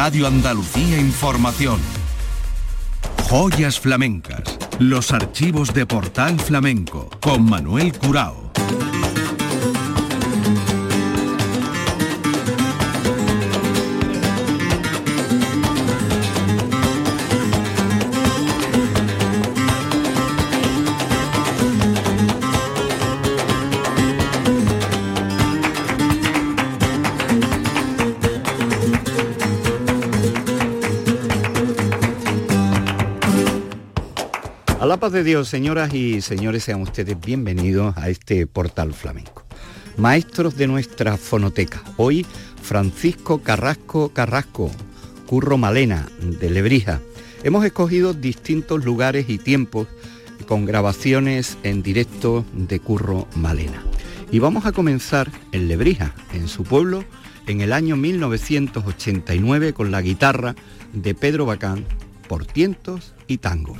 Radio Andalucía Información. Joyas flamencas. Los archivos de Portal Flamenco con Manuel Curao. De Dios, señoras y señores, sean ustedes bienvenidos a este portal flamenco. Maestros de nuestra fonoteca. Hoy Francisco Carrasco Carrasco, Curro Malena, de Lebrija. Hemos escogido distintos lugares y tiempos con grabaciones en directo de Curro Malena. Y vamos a comenzar en Lebrija, en su pueblo, en el año 1989 con la guitarra de Pedro Bacán por tientos y tango.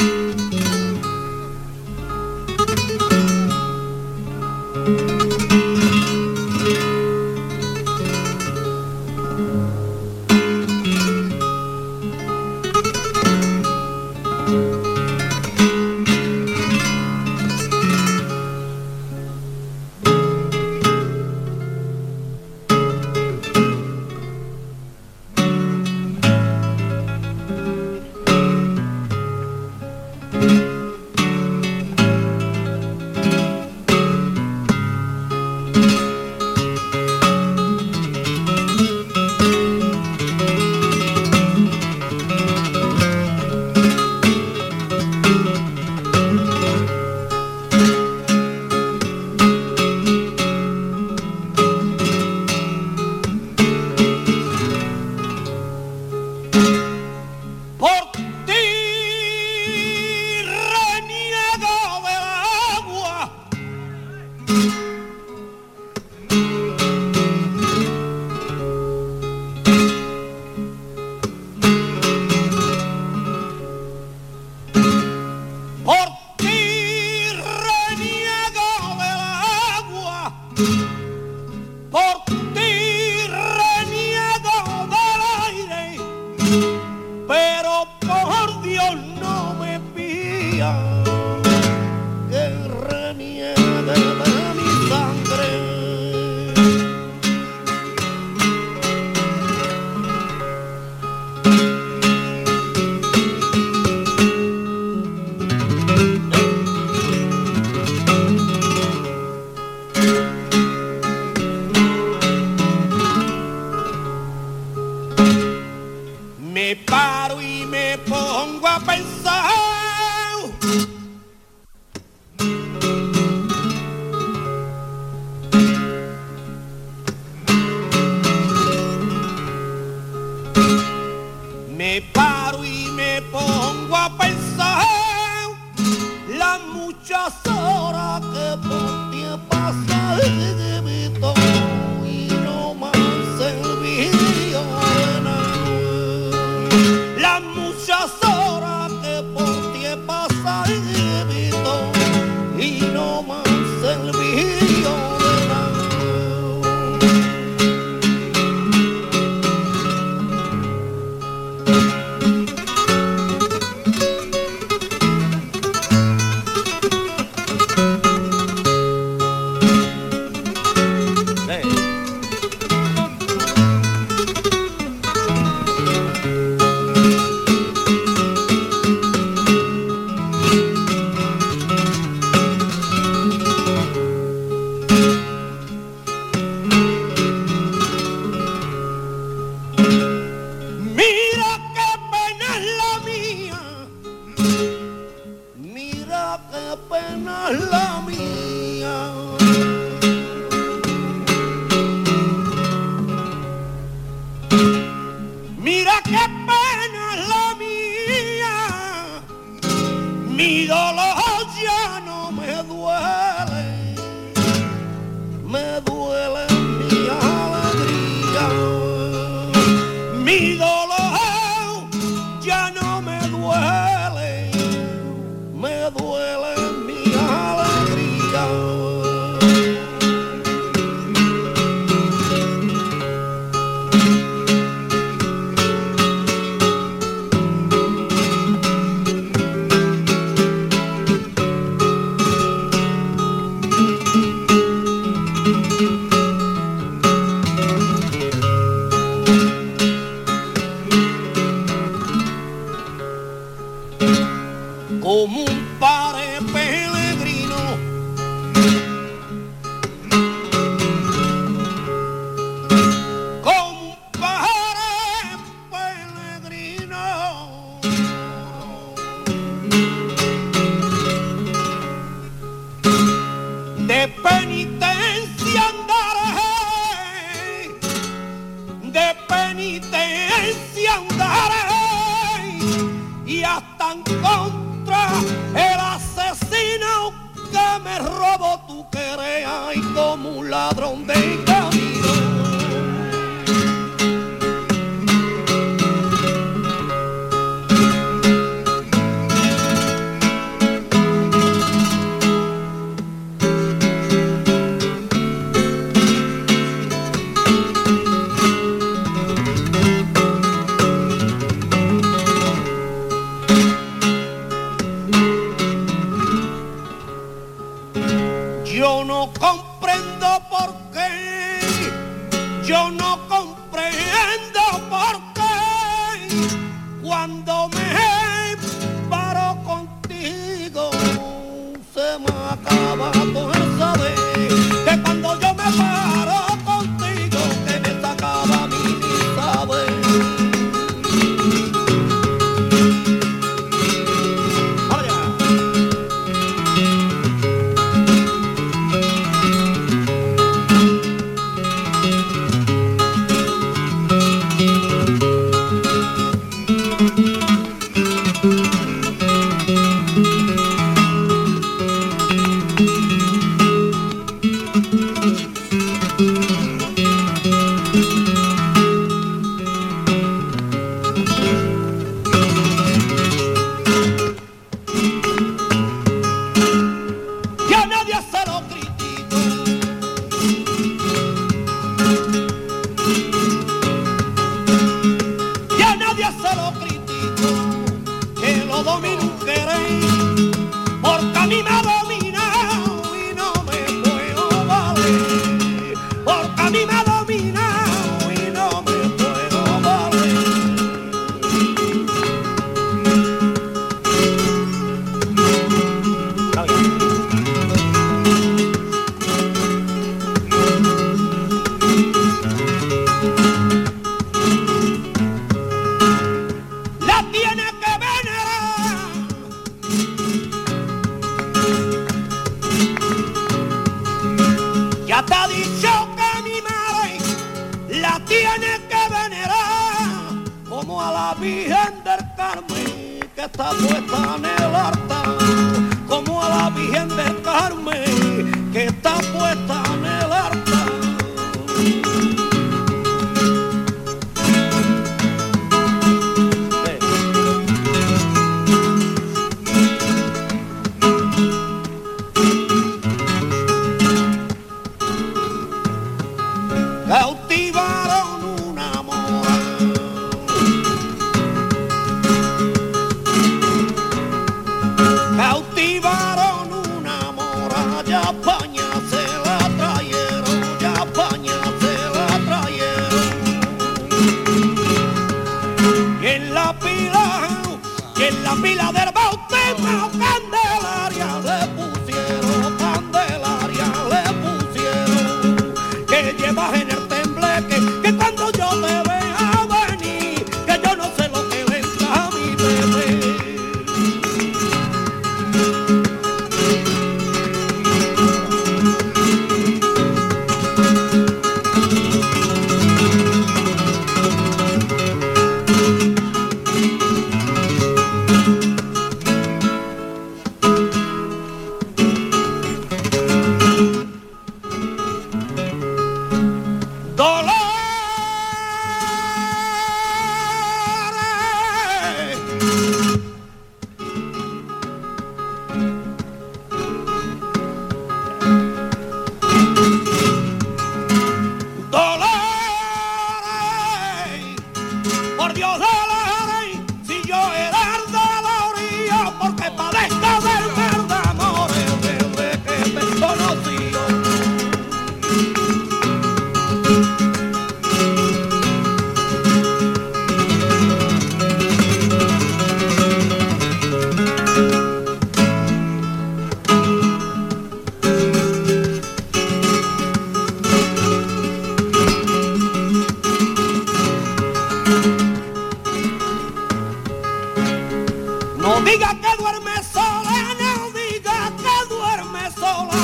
diga que duerme sola, no diga que duerme sola.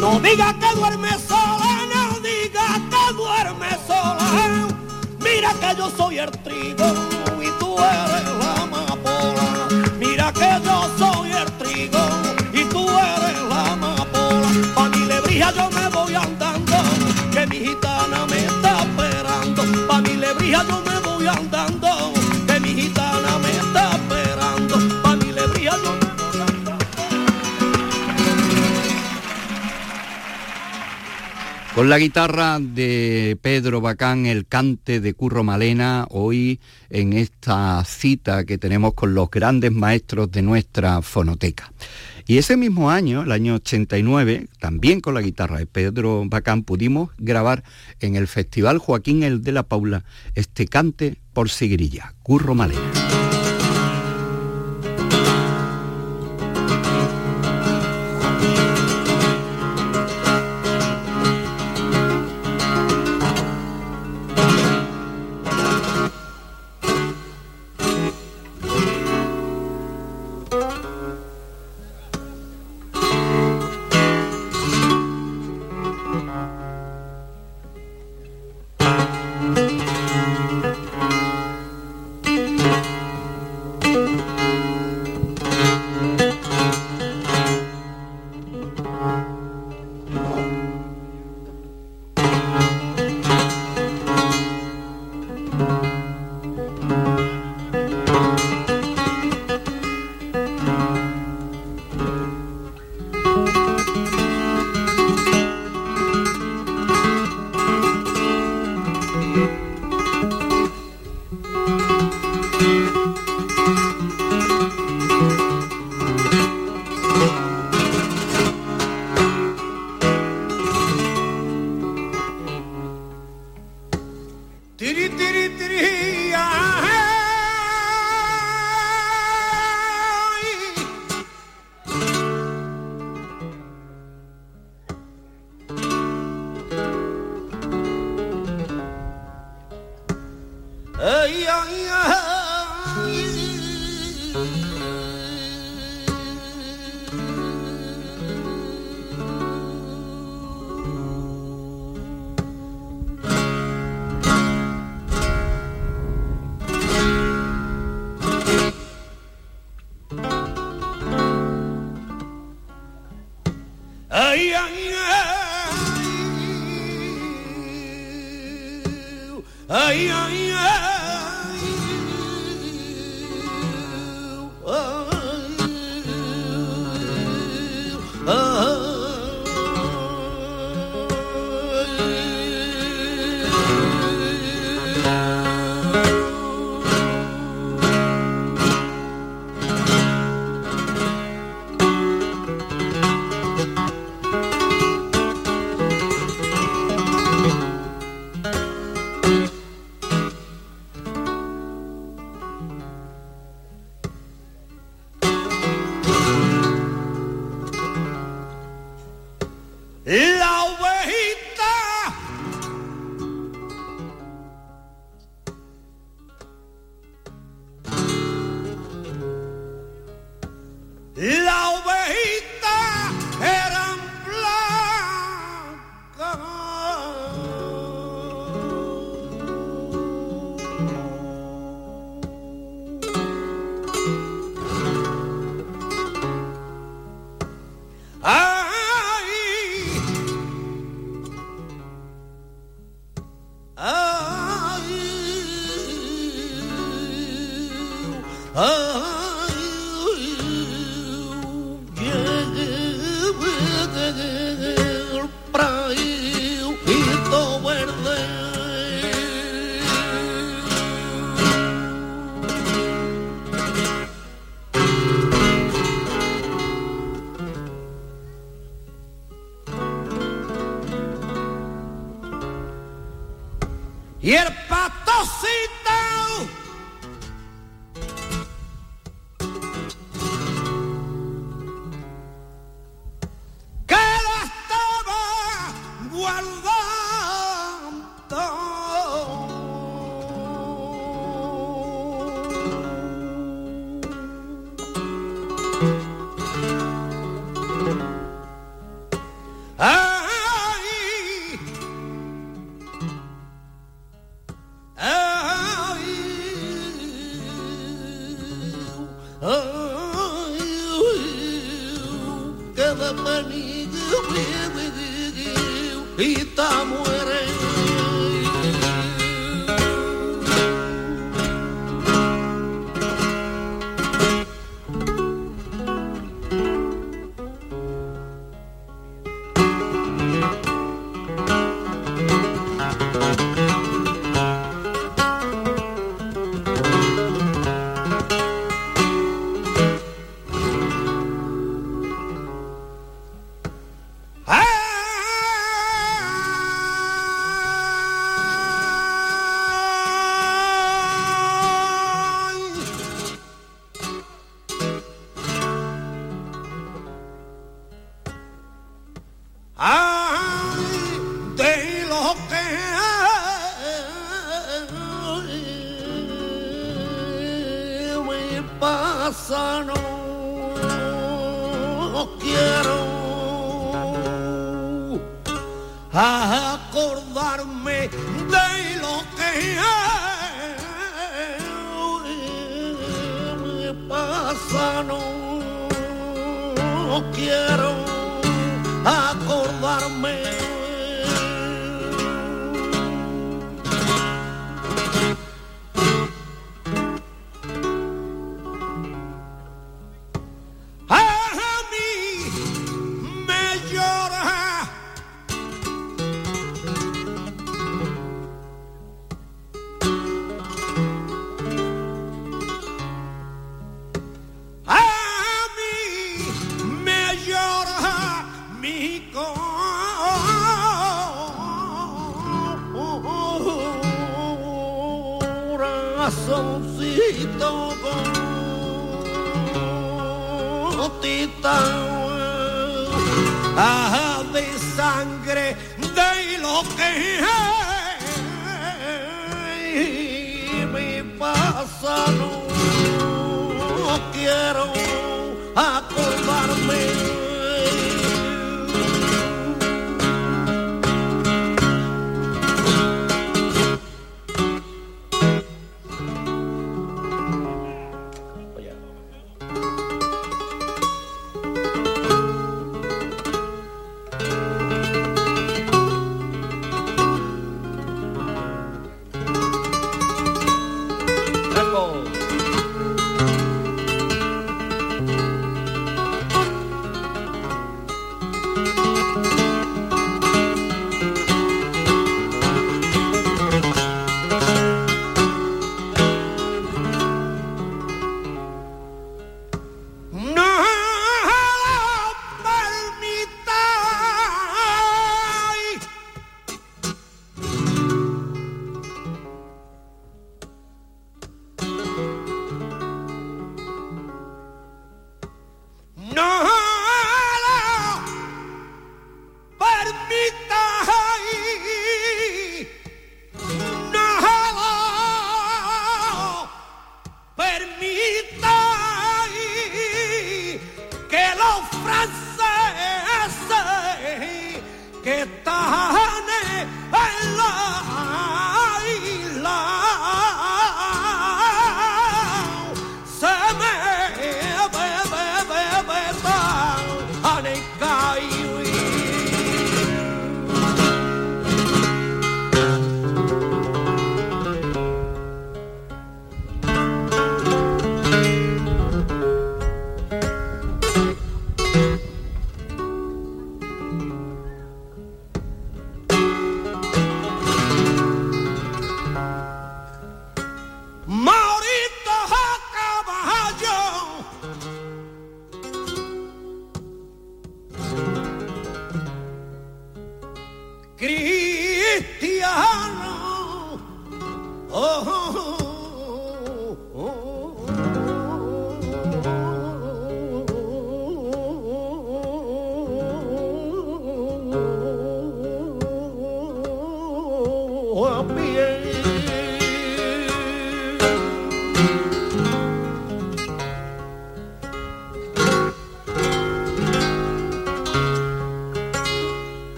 No diga que duerme sola, no diga que duerme sola. Mira que yo soy el tri Con la guitarra de Pedro Bacán, el cante de Curro Malena, hoy en esta cita que tenemos con los grandes maestros de nuestra fonoteca. Y ese mismo año, el año 89, también con la guitarra de Pedro Bacán, pudimos grabar en el Festival Joaquín El de la Paula este cante por Sigrilla, Curro Malena.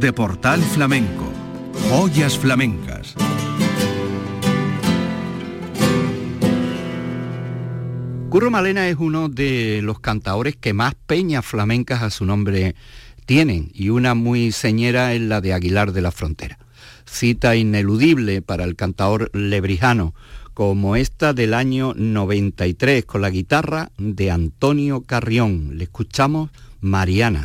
De Portal Flamenco. Joyas flamencas. Curro Malena es uno de los cantaores que más peñas flamencas a su nombre tienen y una muy señera es la de Aguilar de la Frontera. Cita ineludible para el cantaor lebrijano, como esta del año 93 con la guitarra de Antonio Carrión. Le escuchamos Mariana.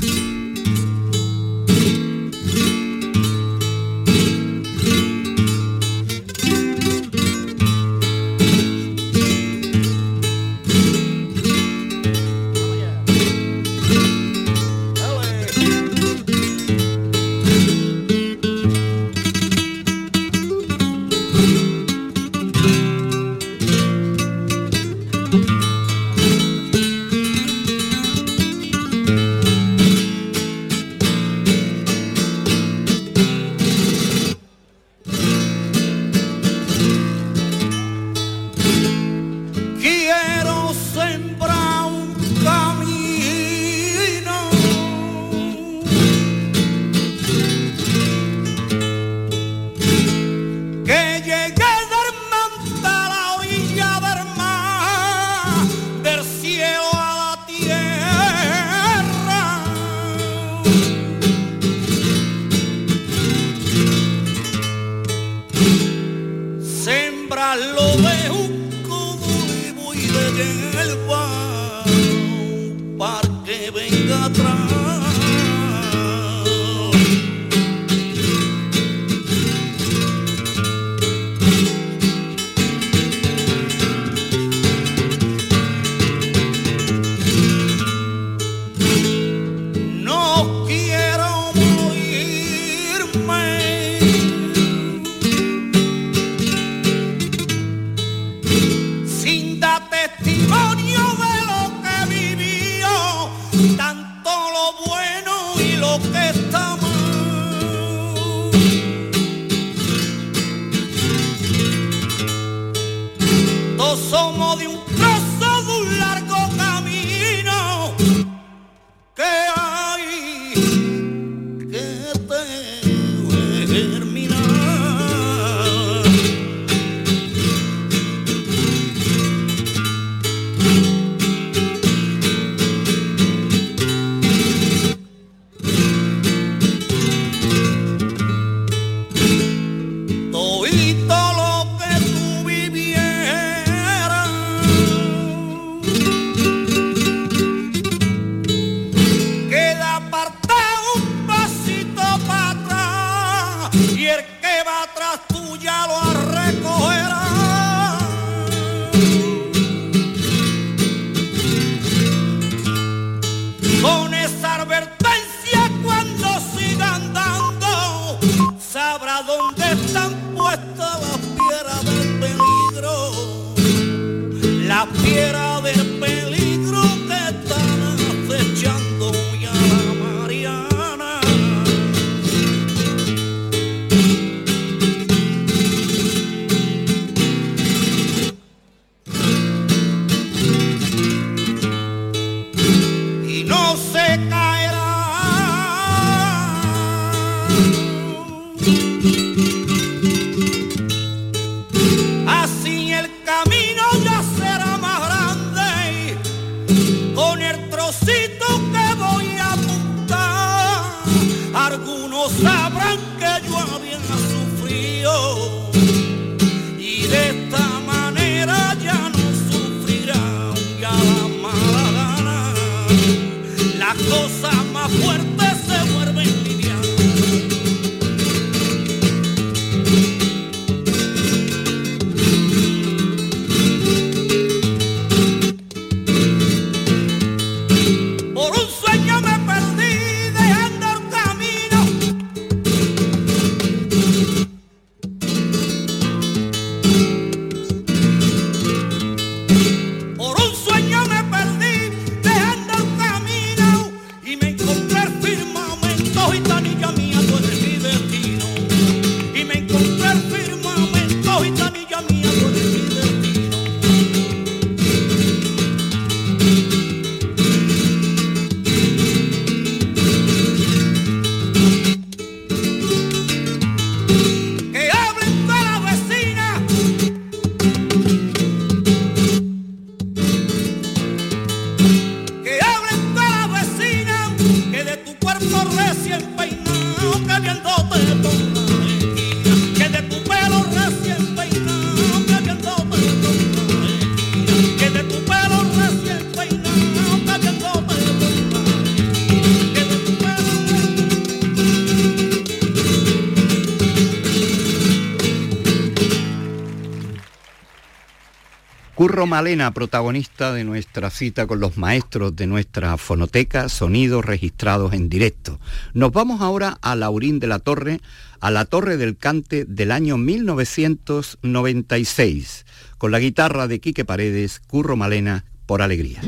Curro Malena, protagonista de nuestra cita con los maestros de nuestra fonoteca, sonidos registrados en directo. Nos vamos ahora a Laurín de la Torre, a la Torre del Cante del año 1996, con la guitarra de Quique Paredes, Curro Malena, por alegría.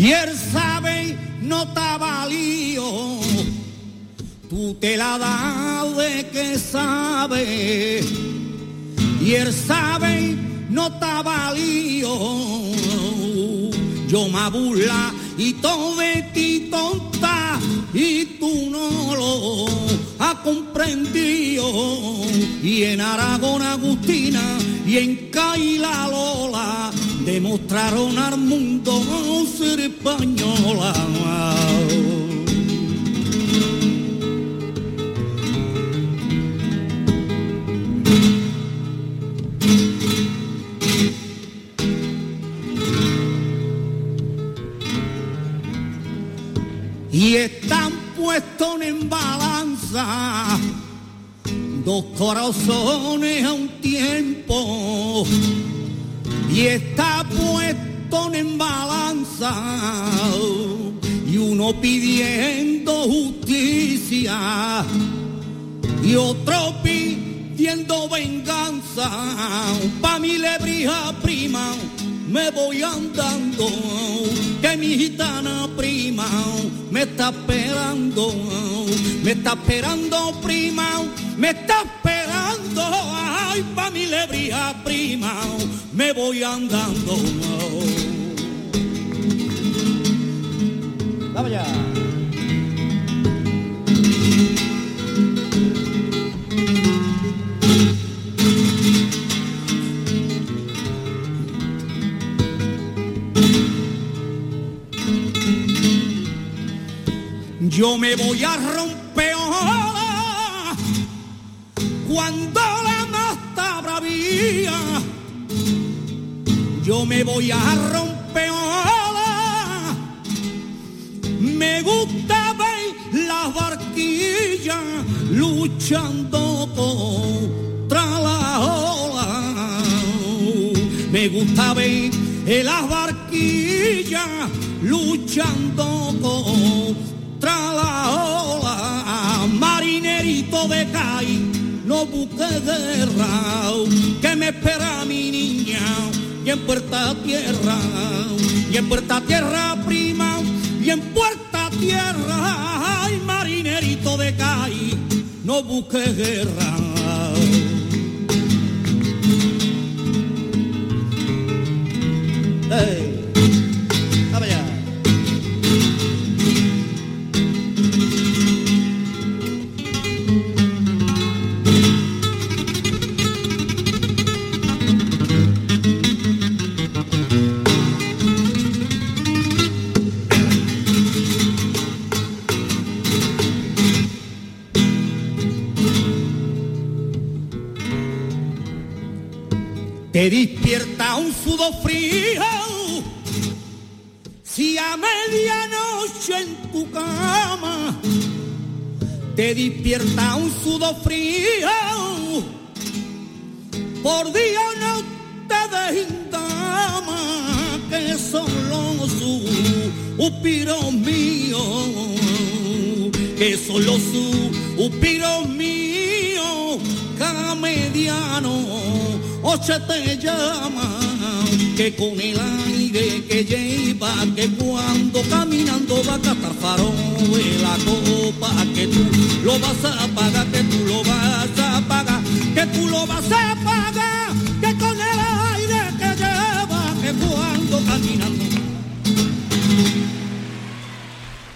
Y él sabe no estaba lío tú te la das de que sabe. Y él sabe no estaba lío yo me burla y todo de ti tonta y tú no lo has comprendido. Y en Aragón Agustina y en Caila Lola demostraron al mundo ser española y están puestos en balanza dos corazones a un tiempo y está puesto en balanza. Y uno pidiendo justicia y otro pidiendo venganza. Pa mi lebrija prima me voy andando, que mi gitana prima me está esperando, me está esperando prima, me está esperando, ay, pa' mi lebría prima, me voy andando. Vamos ya. Yo me voy a romper cuando la mata bravía. Yo me voy a romper ahora. Me gusta ver las barquillas luchando contra la ola. Me gusta ver las barquillas luchando contra la ola, marinerito de No busques guerra, que me espera mi niña, y en Puerta Tierra, y en Puerta Tierra prima, y en Puerta Tierra, ay, marinerito de CAI, no busques guerra. Hey. Frío si a medianoche en tu cama te despierta un sudor frío. Por día no te dama que solo suspiros mío, que solo suspiros mío, cada mediano oche te llama que con el aire que lleva, que cuando caminando va a catar farol de la copa, que tú lo vas a pagar, que tú lo vas a pagar, que tú lo vas a pagar, que con el aire que lleva, que cuando caminando.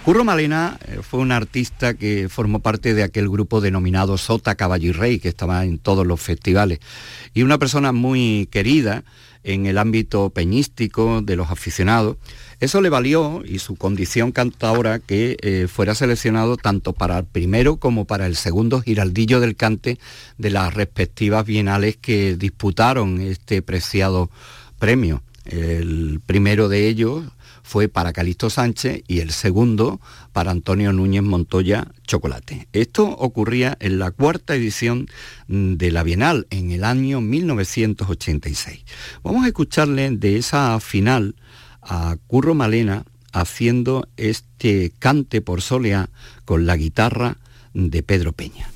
Curro Malena eh, fue un artista que formó parte de aquel grupo denominado Sota Caballo y Rey, que estaba en todos los festivales, y una persona muy querida, en el ámbito peñístico de los aficionados. Eso le valió, y su condición cantadora, que eh, fuera seleccionado tanto para el primero como para el segundo giraldillo del cante de las respectivas bienales que disputaron este preciado premio. El primero de ellos fue para Calixto Sánchez y el segundo para Antonio Núñez Montoya Chocolate. Esto ocurría en la cuarta edición de la Bienal en el año 1986. Vamos a escucharle de esa final a Curro Malena haciendo este cante por solea con la guitarra de Pedro Peña.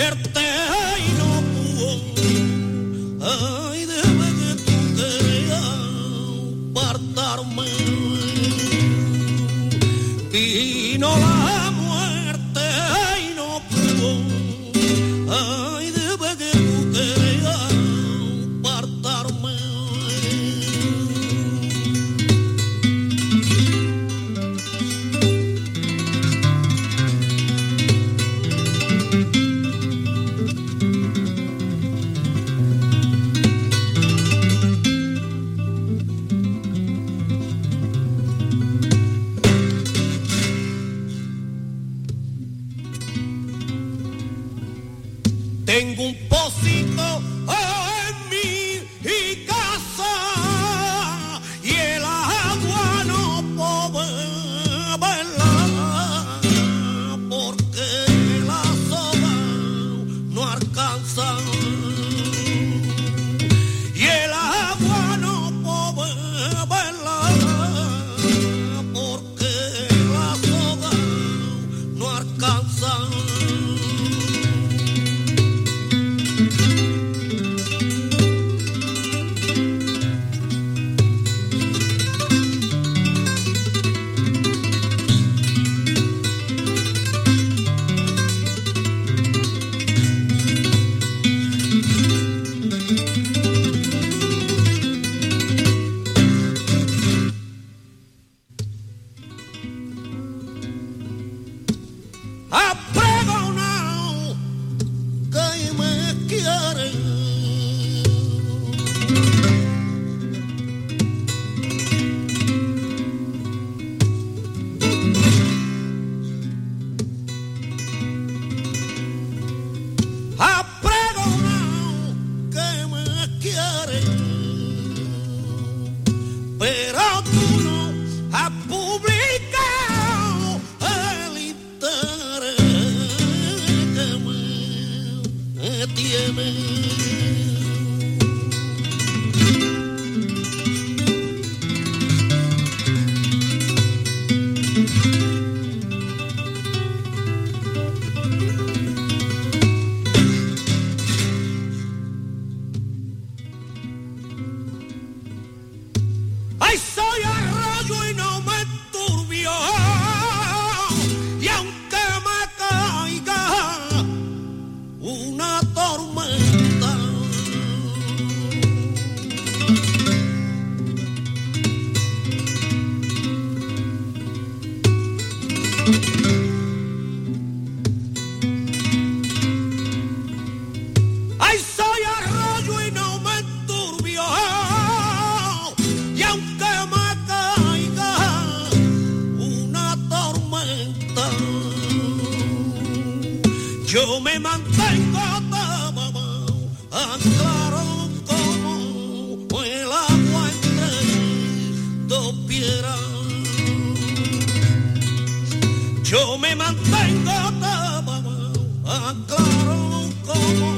Erte aclaro como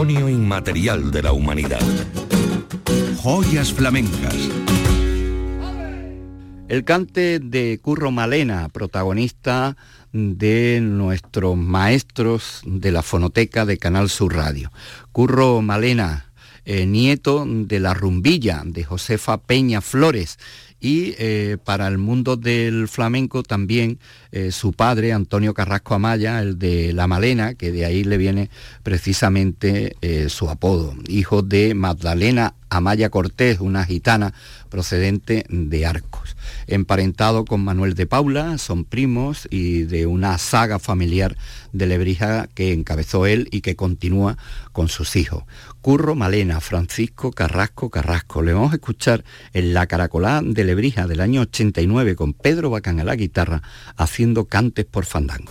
patrimonio inmaterial de la humanidad. Joyas flamencas. El cante de Curro Malena, protagonista de nuestros maestros de la fonoteca de Canal Sur Radio. Curro Malena, eh, nieto de la rumbilla de Josefa Peña Flores y eh, para el mundo del flamenco también eh, su padre, Antonio Carrasco Amaya, el de La Malena, que de ahí le viene precisamente su apodo, hijo de Magdalena Amaya Cortés, una gitana procedente de Arcos. Emparentado con Manuel de Paula, son primos y de una saga familiar de Lebrija que encabezó él y que continúa con sus hijos. Curro Malena, Francisco Carrasco Carrasco. Le vamos a escuchar en La Caracolá de Lebrija del año 89 con Pedro Bacán a la guitarra haciendo cantes por fandango.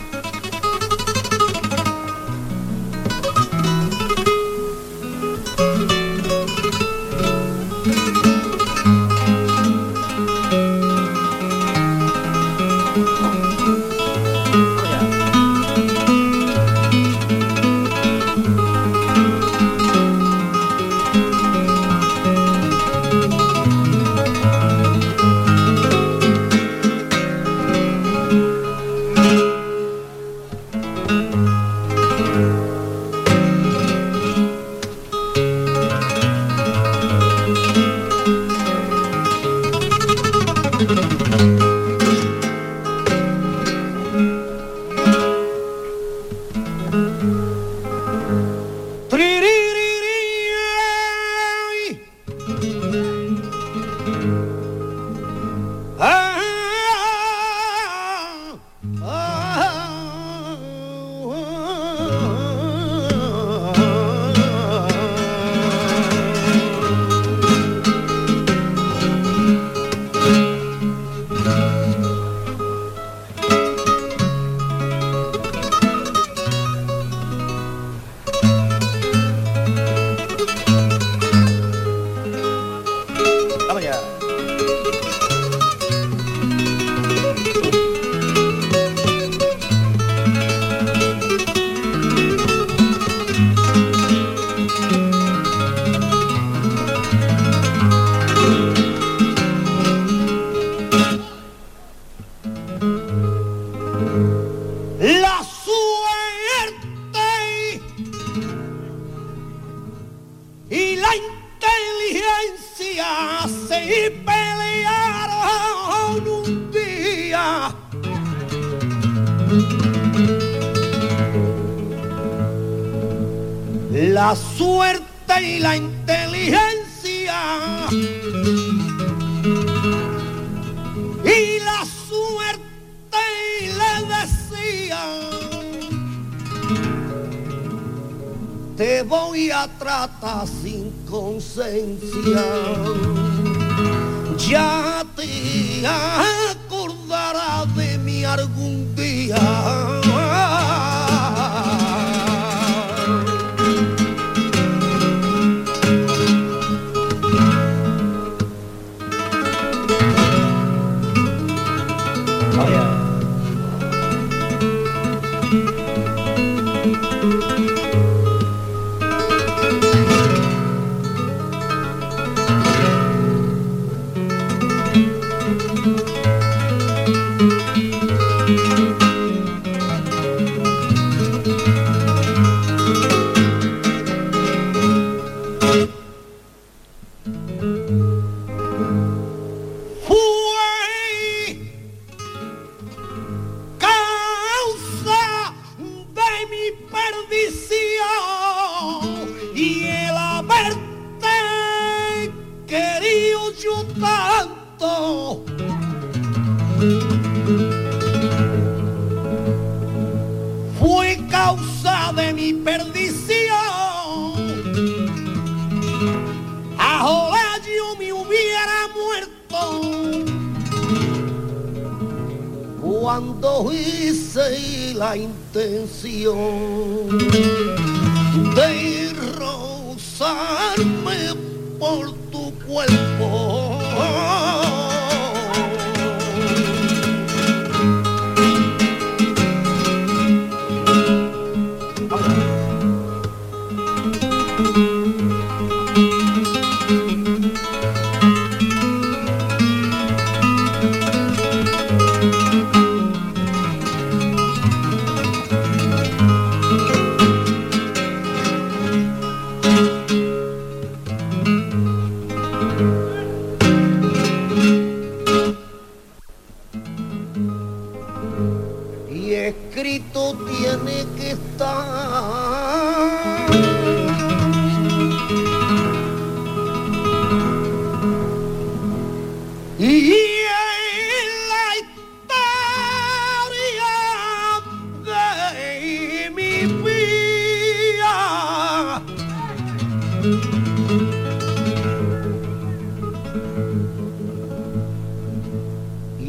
Okay.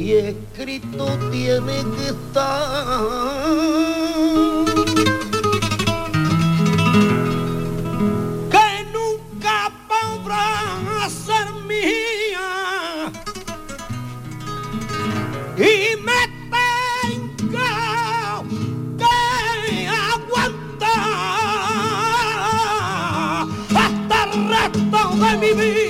Y escrito tiene que estar. Que nunca podrá ser mía y me tengo que aguantar hasta el resto de mi vida.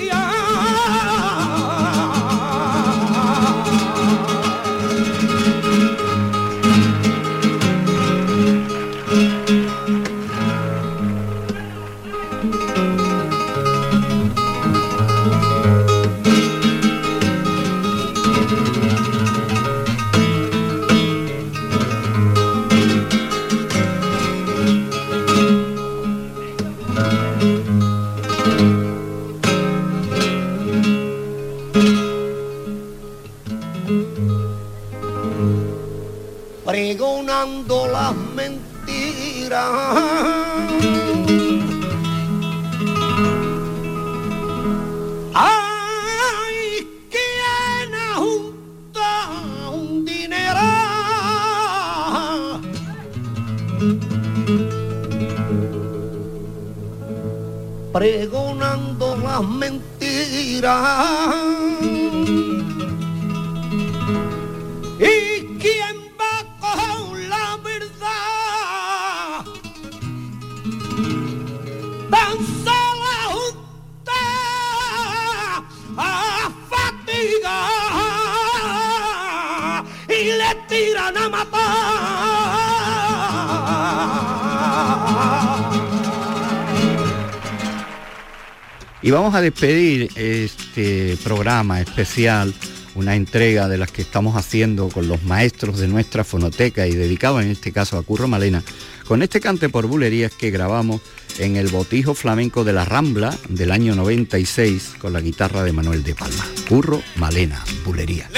Pregonando las mentiras. Ay, quien junta un dinero pregonando las mentiras. Y le tiran a matar. Y vamos a despedir este programa especial, una entrega de las que estamos haciendo con los maestros de nuestra fonoteca y dedicado en este caso a Curro Malena, con este cante por bulerías que grabamos en el Botijo Flamenco de la Rambla del año 96 con la guitarra de Manuel de Palma. Curro Malena, bulería.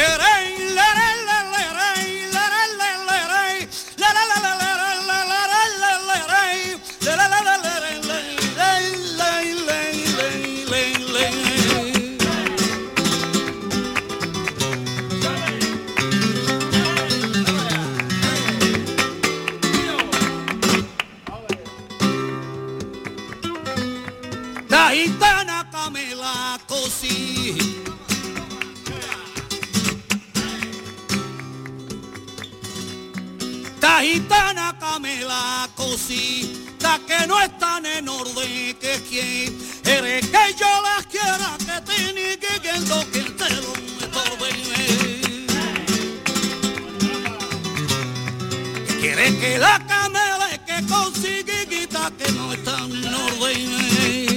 La gitana Camela cosí. La que no están en orden que quien eres que yo las quiera que tiene que que lo que te lo estorbe. Quiere que la camela que consigue quitar que no están en orden.